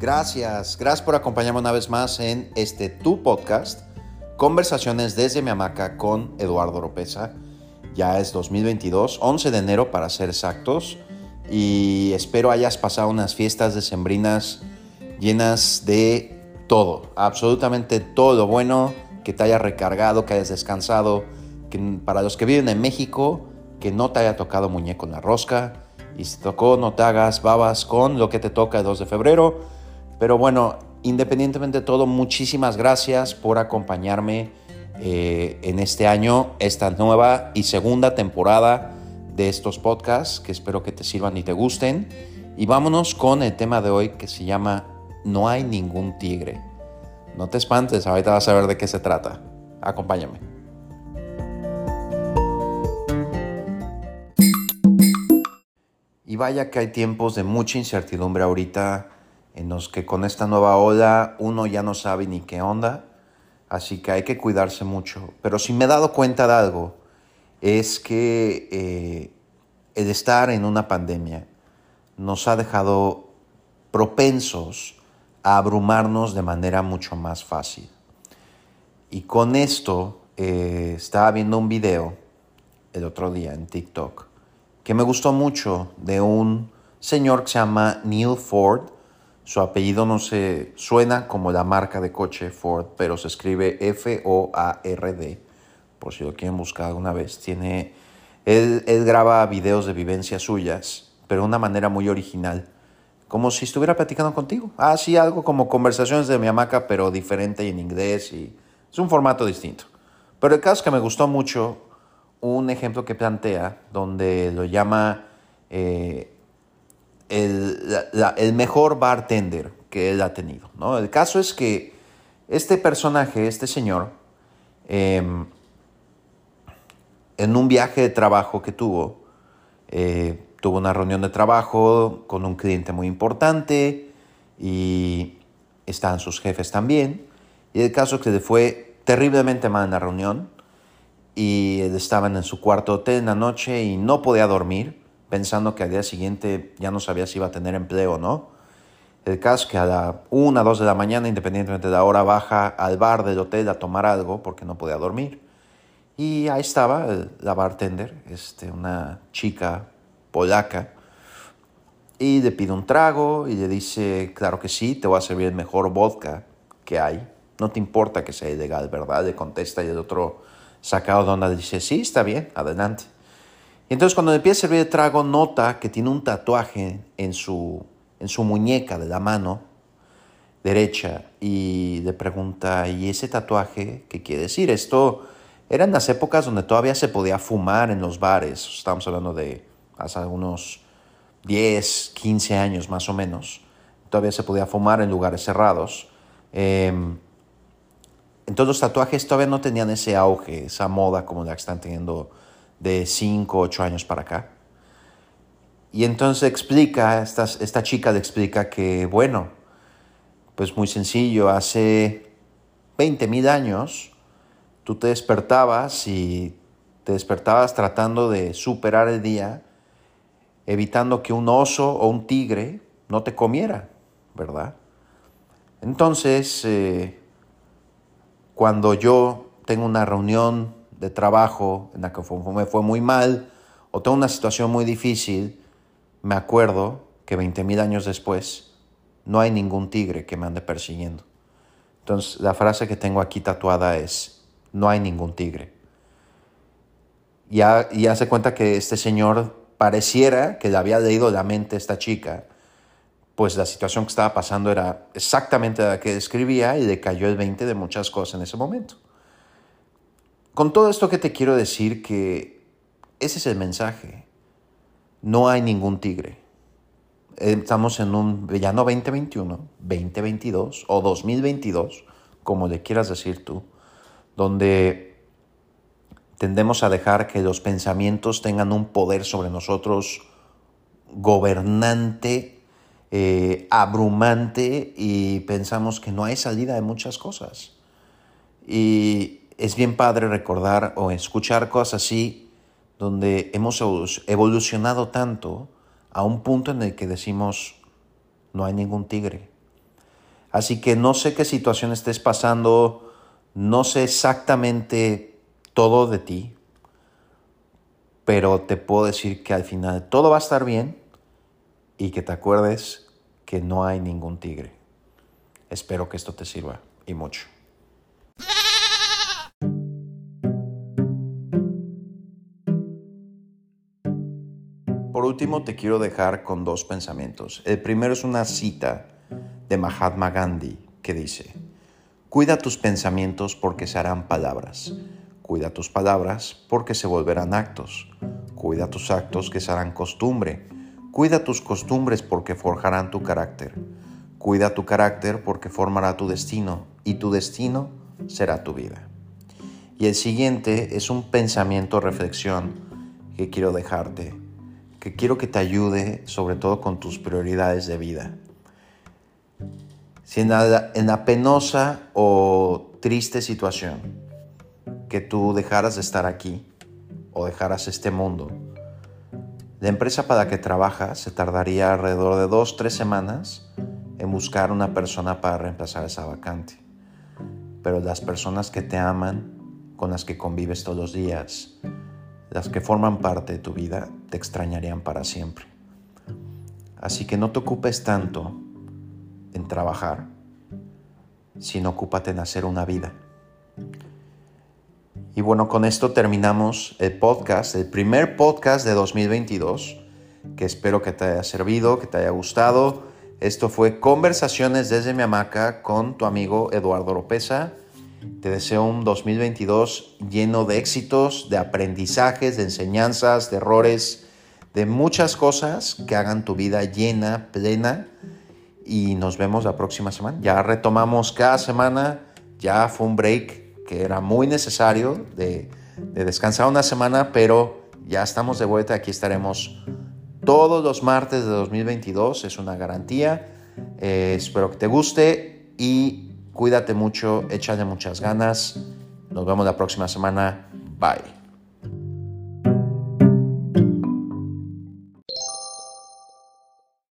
Gracias, gracias por acompañarme una vez más en este tu podcast, Conversaciones desde mi hamaca con Eduardo Ropeza. Ya es 2022, 11 de enero para ser exactos, y espero hayas pasado unas fiestas decembrinas llenas de todo, absolutamente todo lo bueno, que te haya recargado, que hayas descansado, que para los que viven en México, que no te haya tocado muñeco en la rosca, y si te tocó, no te hagas babas con lo que te toca el 2 de febrero pero bueno, independientemente de todo, muchísimas gracias por acompañarme eh, en este año, esta nueva y segunda temporada de estos podcasts, que espero que te sirvan y te gusten. Y vámonos con el tema de hoy que se llama No hay ningún tigre. No te espantes, ahorita vas a ver de qué se trata. Acompáñame. Y vaya que hay tiempos de mucha incertidumbre ahorita en los que con esta nueva ola uno ya no sabe ni qué onda, así que hay que cuidarse mucho. Pero si me he dado cuenta de algo, es que eh, el estar en una pandemia nos ha dejado propensos a abrumarnos de manera mucho más fácil. Y con esto eh, estaba viendo un video el otro día en TikTok que me gustó mucho de un señor que se llama Neil Ford, su apellido no se suena como la marca de coche Ford, pero se escribe F-O-A-R-D, por si lo quieren buscar alguna vez. Tiene, él, graba videos de vivencias suyas, pero de una manera muy original, como si estuviera platicando contigo. Ah, sí, algo como conversaciones de mi hamaca, pero diferente y en inglés, y es un formato distinto. Pero el caso es que me gustó mucho un ejemplo que plantea, donde lo llama... Eh, el, mejor bartender que él ha tenido. ¿no? El caso es que este personaje, este señor, em, en un viaje de trabajo que tuvo, eh, tuvo una reunión de trabajo con un cliente muy importante y estaban sus jefes también. Y el caso es que le fue terriblemente mal en la reunión y estaban en su cuarto hotel en la noche y no podía dormir pensando que al día siguiente ya no sabía si iba a tener empleo o no. El caso es que a la 1, 2 de la mañana, independientemente de la hora, baja al bar del hotel a tomar algo porque no podía dormir. Y ahí estaba la bartender, este, una chica polaca, y le pide un trago y le dice, claro que sí, te voy a servir el mejor vodka que hay. No te importa que sea ilegal, ¿verdad? Le contesta y el otro sacado de onda le dice, sí, está bien, adelante. Y entonces cuando le empieza a servir el trago, nota que tiene un tatuaje en su, en su muñeca de la mano derecha y le pregunta, ¿y ese tatuaje qué quiere decir? Esto eran las épocas donde todavía se podía fumar en los bares, estamos hablando de hace unos 10, 15 años más o menos, todavía se podía fumar en lugares cerrados. Em, entonces los tatuajes todavía no tenían ese auge, esa moda como la que están teniendo de 5, 8 años para acá. Y entonces explica, esta, esta chica le explica que, bueno, pues muy sencillo, hace 20 mil años tú te despertabas y te despertabas tratando de superar el día, evitando que un oso o un tigre no te comiera, ¿verdad? Entonces, eh, cuando yo tengo una reunión de trabajo en la que me fue muy mal o tengo una situación muy difícil, me acuerdo que 20 mil años después no hay ningún tigre que me ande persiguiendo. Entonces la frase que tengo aquí tatuada es, no hay ningún tigre. Ya, y hace cuenta que este señor pareciera que le había leído la mente a esta chica, pues la situación que estaba pasando era exactamente la que describía y le cayó el 20 de muchas cosas en ese momento. Con todo esto que te quiero decir que ese es el mensaje. No hay ningún tigre. Estamos en un ya no 2021, 2022 o 2022, como le quieras decir tú, donde tendemos a dejar que los pensamientos tengan un poder sobre nosotros gobernante, eh, abrumante y pensamos que no hay salida de muchas cosas. Y es bien padre recordar o escuchar cosas así donde hemos evolucionado tanto a un punto en el que decimos, no hay ningún tigre. Así que no sé qué situación estés pasando, no sé exactamente todo de ti, pero te puedo decir que al final todo va a estar bien y que te acuerdes que no hay ningún tigre. Espero que esto te sirva y mucho. Por último, te quiero dejar con dos pensamientos. El primero es una cita de Mahatma Gandhi que dice, Cuida tus pensamientos porque se harán palabras. Cuida tus palabras porque se volverán actos. Cuida tus actos que serán costumbre. Cuida tus costumbres porque forjarán tu carácter. Cuida tu carácter porque formará tu destino y tu destino será tu vida. Y el siguiente es un pensamiento reflexión que quiero dejarte quiero que te ayude sobre todo con tus prioridades de vida. Si en la, penosa o triste situación que tú dejaras de estar aquí o dejaras este mundo, la empresa para la que trabajas se tardaría alrededor de dos, tres semanas en buscar una persona para reemplazar esa vacante. Pero las personas que te aman, con las que convives todos los días, las que forman parte de tu vida te extrañarían para siempre. Así que no te ocupes tanto en trabajar, sino ocúpate en hacer una vida. Y bueno, con esto terminamos el podcast, el primer podcast de 2022, que espero que te haya servido, que te haya gustado. Esto fue Conversaciones desde mi hamaca con tu amigo Eduardo Lopeza. Te deseo un 2022 lleno de éxitos, de aprendizajes, de enseñanzas, de errores, de muchas cosas que hagan tu vida llena, plena. Y nos vemos la próxima semana. Ya retomamos cada semana. Ya fue un break que era muy necesario de, descansar una semana, pero ya estamos de vuelta. Aquí estaremos todos los martes de 2022. Es una garantía. Eh, espero que te guste y Cuídate mucho, échale muchas ganas. Nos vemos la próxima semana. Bye.